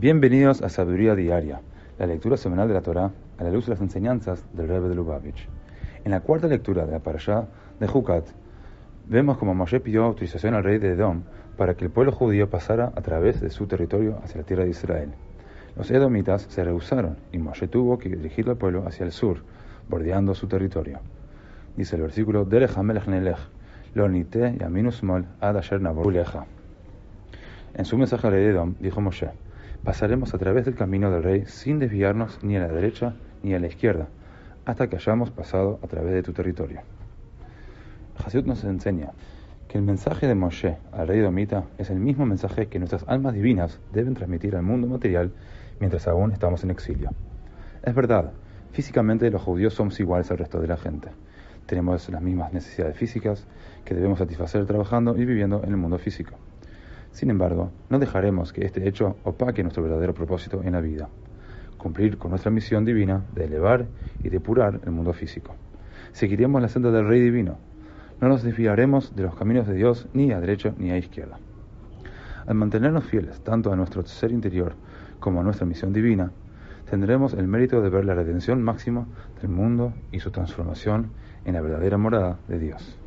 Bienvenidos a Sabiduría Diaria, la lectura semanal de la Torá a la luz de las enseñanzas del Rebbe de Lubavitch. En la cuarta lectura de la parashá de Jucat, vemos como Moshe pidió autorización al rey de Edom para que el pueblo judío pasara a través de su territorio hacia la tierra de Israel. Los edomitas se rehusaron y Moshe tuvo que dirigir al pueblo hacia el sur, bordeando su territorio. Dice el versículo, En su mensaje al rey de Edom dijo Moshe, pasaremos a través del camino del rey sin desviarnos ni a la derecha ni a la izquierda, hasta que hayamos pasado a través de tu territorio. Hasidut nos enseña que el mensaje de Moshe al rey Domita es el mismo mensaje que nuestras almas divinas deben transmitir al mundo material mientras aún estamos en exilio. Es verdad, físicamente los judíos somos iguales al resto de la gente. Tenemos las mismas necesidades físicas que debemos satisfacer trabajando y viviendo en el mundo físico. Sin embargo, no dejaremos que este hecho opaque nuestro verdadero propósito en la vida, cumplir con nuestra misión divina de elevar y depurar el mundo físico. Seguiremos la senda del Rey Divino. No nos desviaremos de los caminos de Dios ni a derecha ni a izquierda. Al mantenernos fieles tanto a nuestro ser interior como a nuestra misión divina, tendremos el mérito de ver la redención máxima del mundo y su transformación en la verdadera morada de Dios.